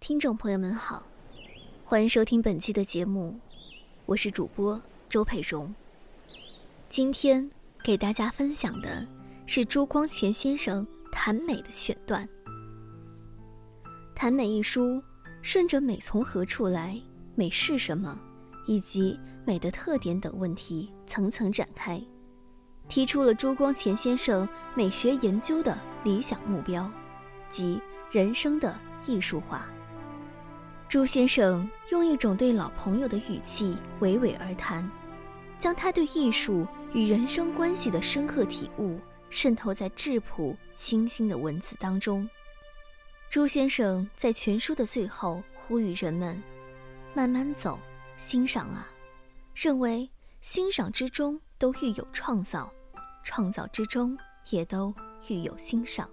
听众朋友们好，欢迎收听本期的节目，我是主播周佩蓉。今天给大家分享的是朱光潜先生谈美的选段。谈美一书顺着美从何处来、美是什么，以及美的特点等问题层层展开，提出了朱光潜先生美学研究的理想目标，即人生的艺术化。朱先生用一种对老朋友的语气娓娓而谈，将他对艺术与人生关系的深刻体悟渗透在质朴清新的文字当中。朱先生在全书的最后呼吁人们：慢慢走，欣赏啊！认为欣赏之中都寓有创造，创造之中也都寓有欣赏。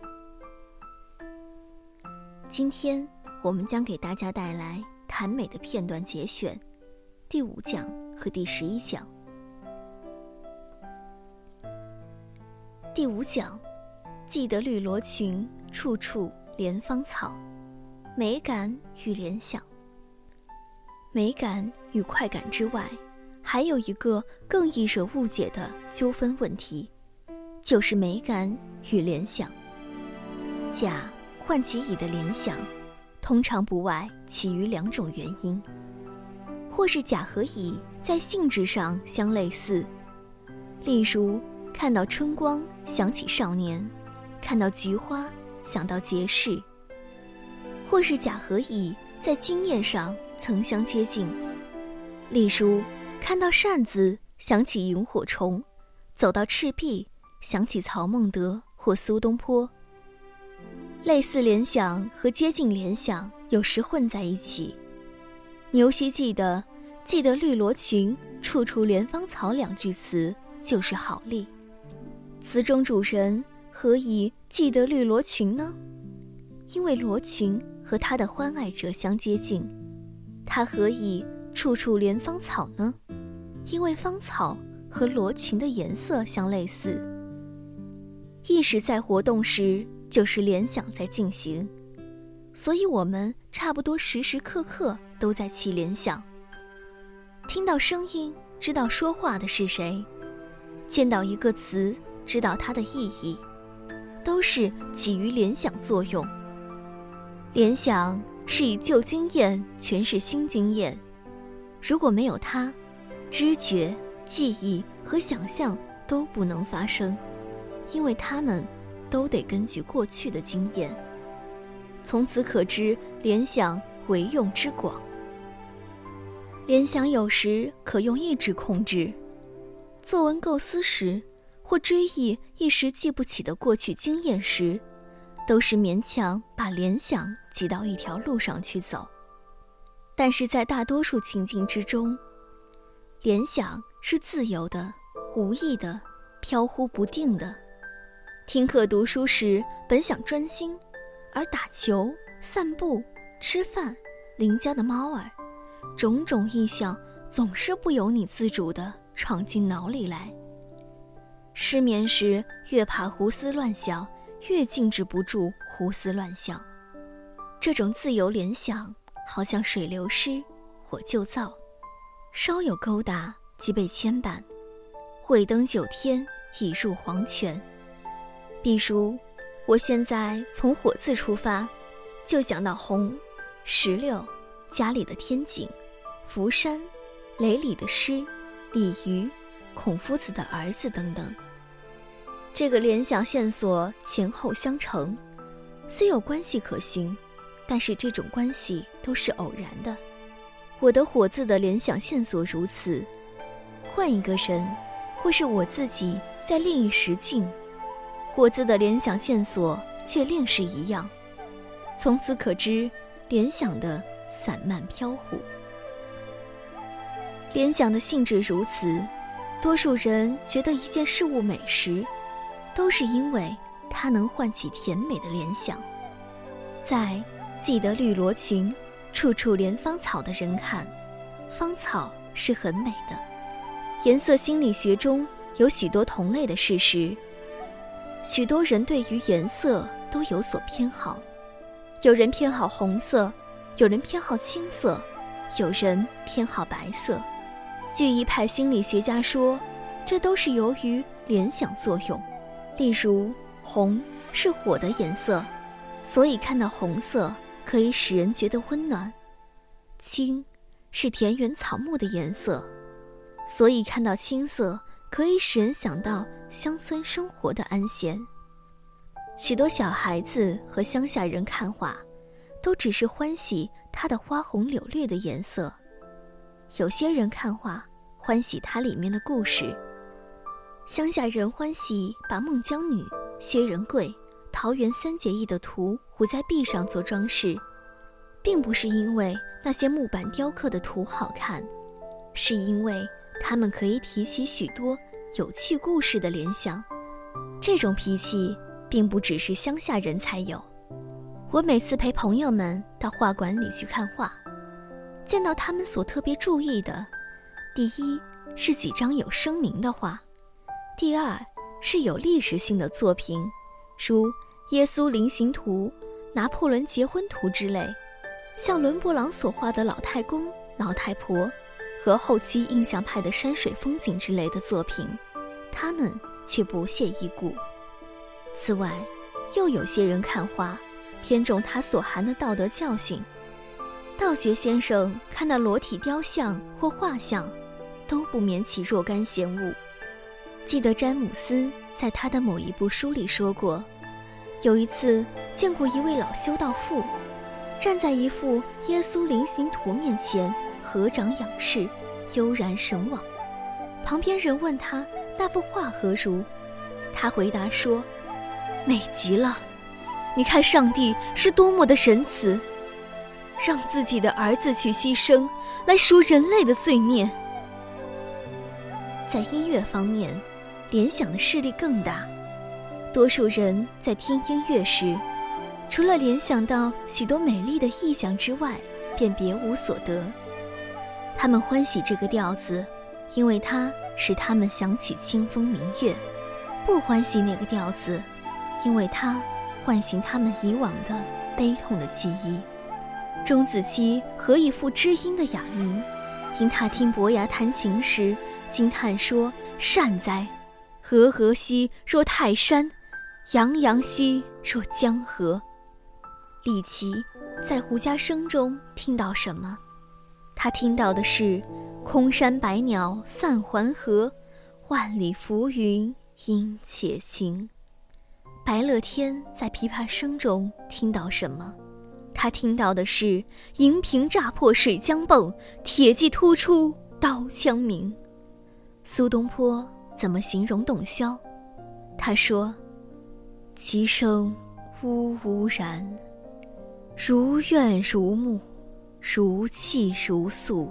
今天。我们将给大家带来谈美的片段节选，第五讲和第十一讲。第五讲，记得绿罗裙，处处莲芳草，美感与联想。美感与快感之外，还有一个更易惹误解的纠纷问题，就是美感与联想。甲唤起乙的联想。通常不外起于两种原因，或是甲和乙在性质上相类似，例如看到春光想起少年，看到菊花想到节事；或是甲和乙在经验上曾相接近，例如看到扇子想起萤火虫，走到赤壁想起曹孟德或苏东坡。类似联想和接近联想有时混在一起。牛希记得“记得绿罗裙，处处莲芳草”两句词就是好例。词中主人何以记得绿罗裙呢？因为罗裙和他的欢爱者相接近。他何以处处莲芳草呢？因为芳草和罗裙的颜色相类似。意识在活动时。就是联想在进行，所以我们差不多时时刻刻都在起联想。听到声音，知道说话的是谁；见到一个词，知道它的意义，都是起于联想作用。联想是以旧经验诠释新经验，如果没有它，知觉、记忆和想象都不能发生，因为它们。都得根据过去的经验。从此可知联想为用之广。联想有时可用意志控制。作文构思时，或追忆一时记不起的过去经验时，都是勉强把联想挤到一条路上去走。但是在大多数情境之中，联想是自由的、无意的、飘忽不定的。听课读书时，本想专心，而打球、散步、吃饭，邻家的猫儿，种种意象总是不由你自主地闯进脑里来。失眠时，越怕胡思乱想，越禁止不住胡思乱想。这种自由联想，好像水流失，火就燥，稍有勾搭即被牵绊，未登九天已入黄泉。比如，我现在从火字出发，就想到红、石榴、家里的天井、福山、雷里的诗、鲤鱼、孔夫子的儿子等等。这个联想线索前后相承，虽有关系可循，但是这种关系都是偶然的。我的火字的联想线索如此，换一个人，或是我自己在另一时境。火字的联想线索却另是一样，从此可知联想的散漫飘忽。联想的性质如此，多数人觉得一件事物美时，都是因为它能唤起甜美的联想。在记得绿罗裙，处处莲芳草的人看，芳草是很美的。颜色心理学中有许多同类的事实。许多人对于颜色都有所偏好，有人偏好红色，有人偏好青色，有人偏好白色。据一派心理学家说，这都是由于联想作用。例如，红是火的颜色，所以看到红色可以使人觉得温暖；青是田园草木的颜色，所以看到青色可以使人想到乡村生活的安闲。许多小孩子和乡下人看画。都只是欢喜它的花红柳绿的颜色，有些人看画欢喜它里面的故事。乡下人欢喜把孟姜女、薛仁贵、桃园三结义的图糊在壁上做装饰，并不是因为那些木板雕刻的图好看，是因为他们可以提起许多有趣故事的联想。这种脾气并不只是乡下人才有。我每次陪朋友们到画馆里去看画，见到他们所特别注意的，第一是几张有声名的画，第二是有历史性的作品，如《耶稣临行图》《拿破仑结婚图》之类，像伦勃朗所画的老太公、老太婆，和后期印象派的山水风景之类的作品，他们却不屑一顾。此外，又有些人看画。偏重它所含的道德教训。道学先生看到裸体雕像或画像，都不免起若干嫌恶。记得詹姆斯在他的某一部书里说过，有一次见过一位老修道妇，站在一幅耶稣临行图面前合掌仰视，悠然神往。旁边人问他那幅画何如，他回答说：“美极了。”你看，上帝是多么的仁慈，让自己的儿子去牺牲，来赎人类的罪孽。在音乐方面，联想的势力更大。多数人在听音乐时，除了联想到许多美丽的意象之外，便别无所得。他们欢喜这个调子，因为它使他们想起清风明月；不欢喜那个调子，因为它。唤醒他们以往的悲痛的记忆。钟子期何以复知音的哑谜？因他听伯牙弹琴时，惊叹说：“善哉！和和兮若泰山，洋洋兮若江河。”李琦在胡笳声中听到什么？他听到的是：“空山白鸟散还河，万里浮云应且晴。”白乐天在琵琶声中听到什么？他听到的是“银瓶乍破水浆迸，铁骑突出刀枪鸣”。苏东坡怎么形容洞箫？他说：“其声呜呜然，如怨如慕，如泣如诉。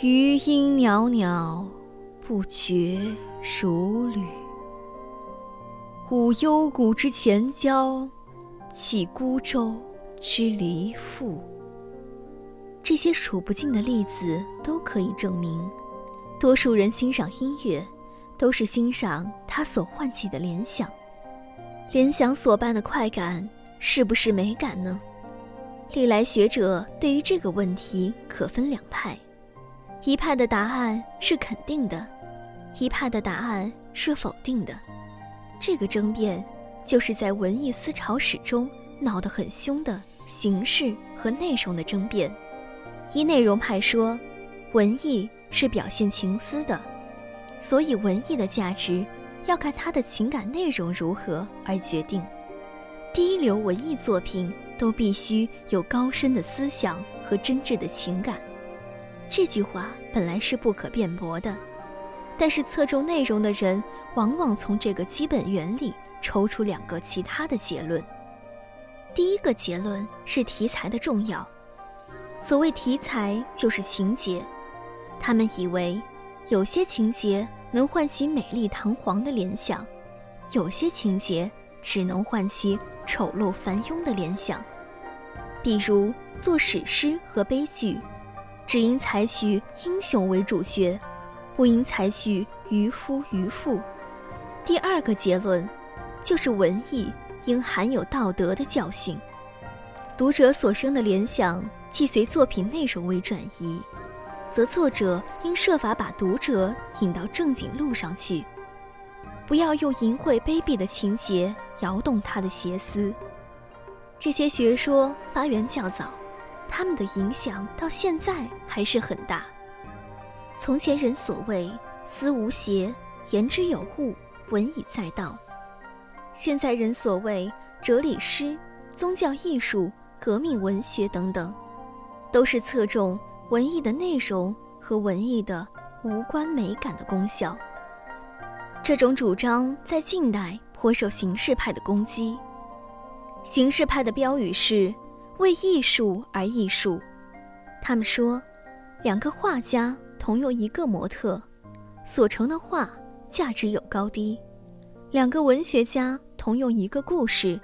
余音袅袅，不绝如缕。”舞幽谷之潜蛟，泣孤舟之离妇。这些数不尽的例子都可以证明，多数人欣赏音乐，都是欣赏它所唤起的联想。联想所伴的快感，是不是美感呢？历来学者对于这个问题可分两派，一派的答案是肯定的，一派的答案是否定的。这个争辩，就是在文艺思潮史中闹得很凶的形式和内容的争辩。一内容派说，文艺是表现情思的，所以文艺的价值要看它的情感内容如何而决定。第一流文艺作品都必须有高深的思想和真挚的情感。这句话本来是不可辩驳的。但是侧重内容的人，往往从这个基本原理抽出两个其他的结论。第一个结论是题材的重要。所谓题材，就是情节。他们以为，有些情节能唤起美丽堂皇的联想，有些情节只能唤起丑陋繁庸的联想。比如做史诗和悲剧，只应采取英雄为主角。不应采取渔夫渔妇。第二个结论，就是文艺应含有道德的教训。读者所生的联想既随作品内容为转移，则作者应设法把读者引到正经路上去，不要用淫秽卑鄙的情节摇动他的邪思。这些学说发源较早，他们的影响到现在还是很大。从前人所谓“思无邪，言之有物，文以载道”，现在人所谓哲理诗、宗教艺术、革命文学等等，都是侧重文艺的内容和文艺的无关美感的功效。这种主张在近代颇受形式派的攻击。形式派的标语是“为艺术而艺术”，他们说，两个画家同用一个模特，所成的画价值有高低；两个文学家同用一个故事，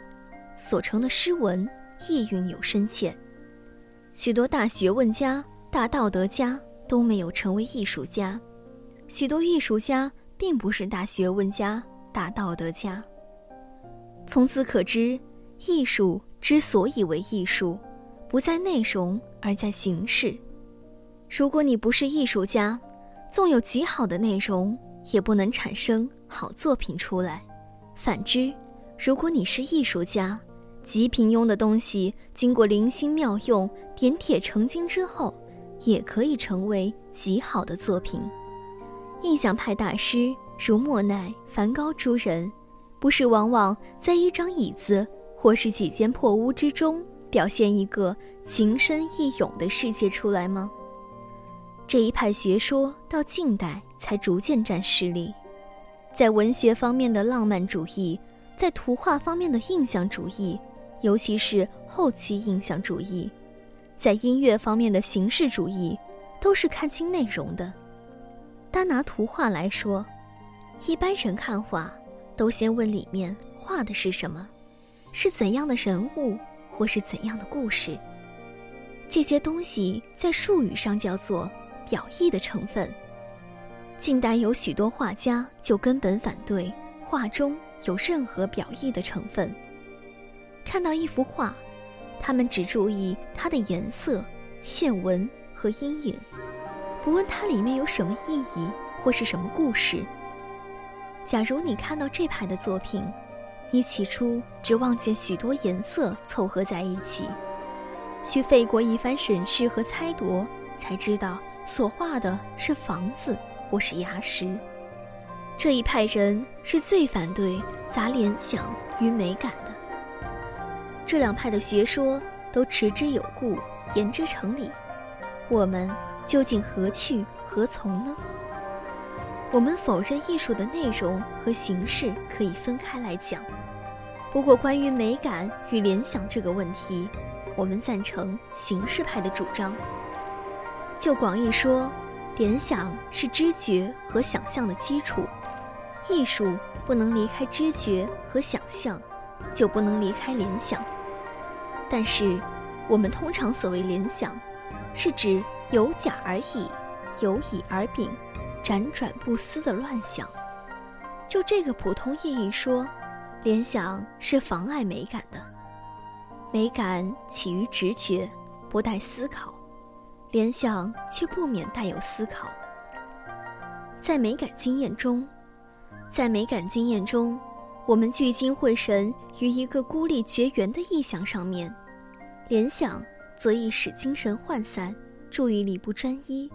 所成的诗文意蕴有深浅。许多大学问家、大道德家都没有成为艺术家，许多艺术家并不是大学问家、大道德家。从此可知。艺术之所以为艺术，不在内容，而在形式。如果你不是艺术家，纵有极好的内容，也不能产生好作品出来。反之，如果你是艺术家，极平庸的东西经过灵心妙用、点铁成金之后，也可以成为极好的作品。印象派大师如莫奈、梵高诸人，不是往往在一张椅子。或是几间破屋之中，表现一个情深意勇的世界出来吗？这一派学说到近代才逐渐占势力，在文学方面的浪漫主义，在图画方面的印象主义，尤其是后期印象主义，在音乐方面的形式主义，都是看清内容的。单拿图画来说，一般人看画，都先问里面画的是什么。是怎样的人物，或是怎样的故事？这些东西在术语上叫做表意的成分。近代有许多画家就根本反对画中有任何表意的成分。看到一幅画，他们只注意它的颜色、线纹和阴影，不问它里面有什么意义或是什么故事。假如你看到这派的作品，你起初只望见许多颜色凑合在一起，需费过一番审视和猜度，才知道所画的是房子或是崖石。这一派人是最反对杂联想与美感的。这两派的学说都持之有故，言之成理。我们究竟何去何从呢？我们否认艺术的内容和形式可以分开来讲，不过关于美感与联想这个问题，我们赞成形式派的主张。就广义说，联想是知觉和想象的基础，艺术不能离开知觉和想象，就不能离开联想。但是，我们通常所谓联想，是指有甲而乙，有乙而丙。辗转不思的乱想，就这个普通意义说，联想是妨碍美感的。美感起于直觉，不带思考；联想却不免带有思考。在美感经验中，在美感经验中，我们聚精会神于一个孤立绝缘的意象上面，联想则易使精神涣散，注意力不专一。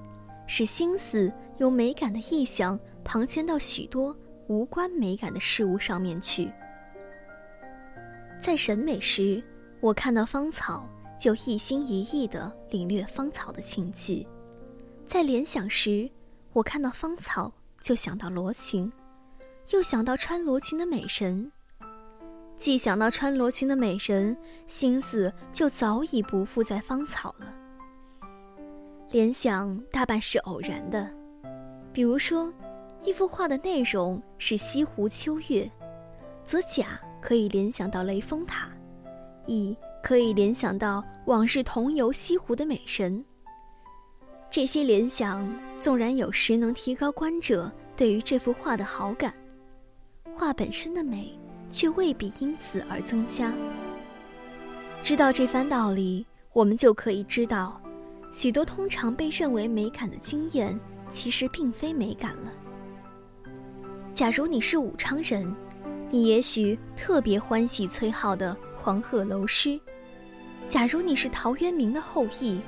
使心思由美感的意象旁迁到许多无关美感的事物上面去。在审美时，我看到芳草就一心一意地领略芳草的情趣；在联想时，我看到芳草就想到罗裙，又想到穿罗裙的美人。既想到穿罗裙的美人，心思就早已不复在芳草了。联想大半是偶然的，比如说，一幅画的内容是西湖秋月，则甲可以联想到雷峰塔，乙可以联想到往日同游西湖的美人。这些联想纵然有时能提高观者对于这幅画的好感，画本身的美却未必因此而增加。知道这番道理，我们就可以知道，许多通常被认为美感的经验，其实并非美感了。假如你是武昌人，你也许特别欢喜崔颢的《黄鹤楼诗》；假如你是陶渊明的后裔，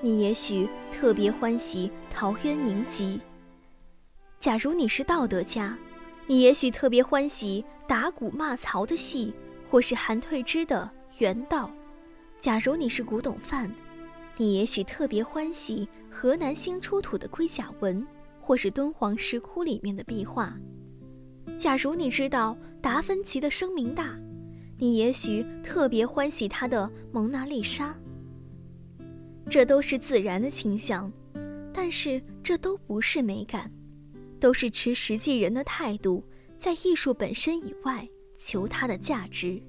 你也许特别欢喜《陶渊明集》；假如你是道德家，你也许特别欢喜打鼓骂曹的戏，或是韩退之的。原道，假如你是古董贩，你也许特别欢喜河南新出土的龟甲纹，或是敦煌石窟里面的壁画。假如你知道达芬奇的声名大，你也许特别欢喜他的蒙娜丽莎。这都是自然的倾向，但是这都不是美感，都是持实际人的态度，在艺术本身以外求它的价值。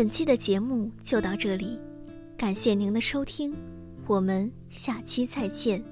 本期的节目就到这里，感谢您的收听，我们下期再见。